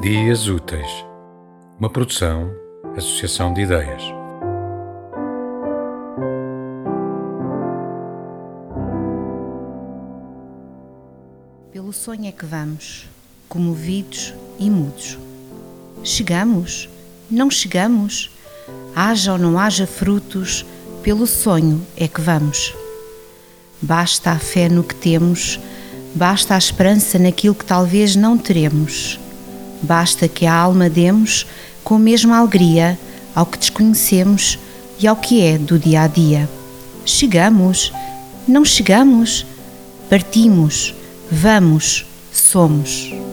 Dias Úteis, uma produção, associação de ideias. Pelo sonho é que vamos, comovidos e mudos. Chegamos? Não chegamos? Haja ou não haja frutos, pelo sonho é que vamos. Basta a fé no que temos, basta a esperança naquilo que talvez não teremos Basta que a alma demos com a mesma alegria ao que desconhecemos e ao que é do dia a dia. Chegamos, não chegamos, partimos, vamos, somos.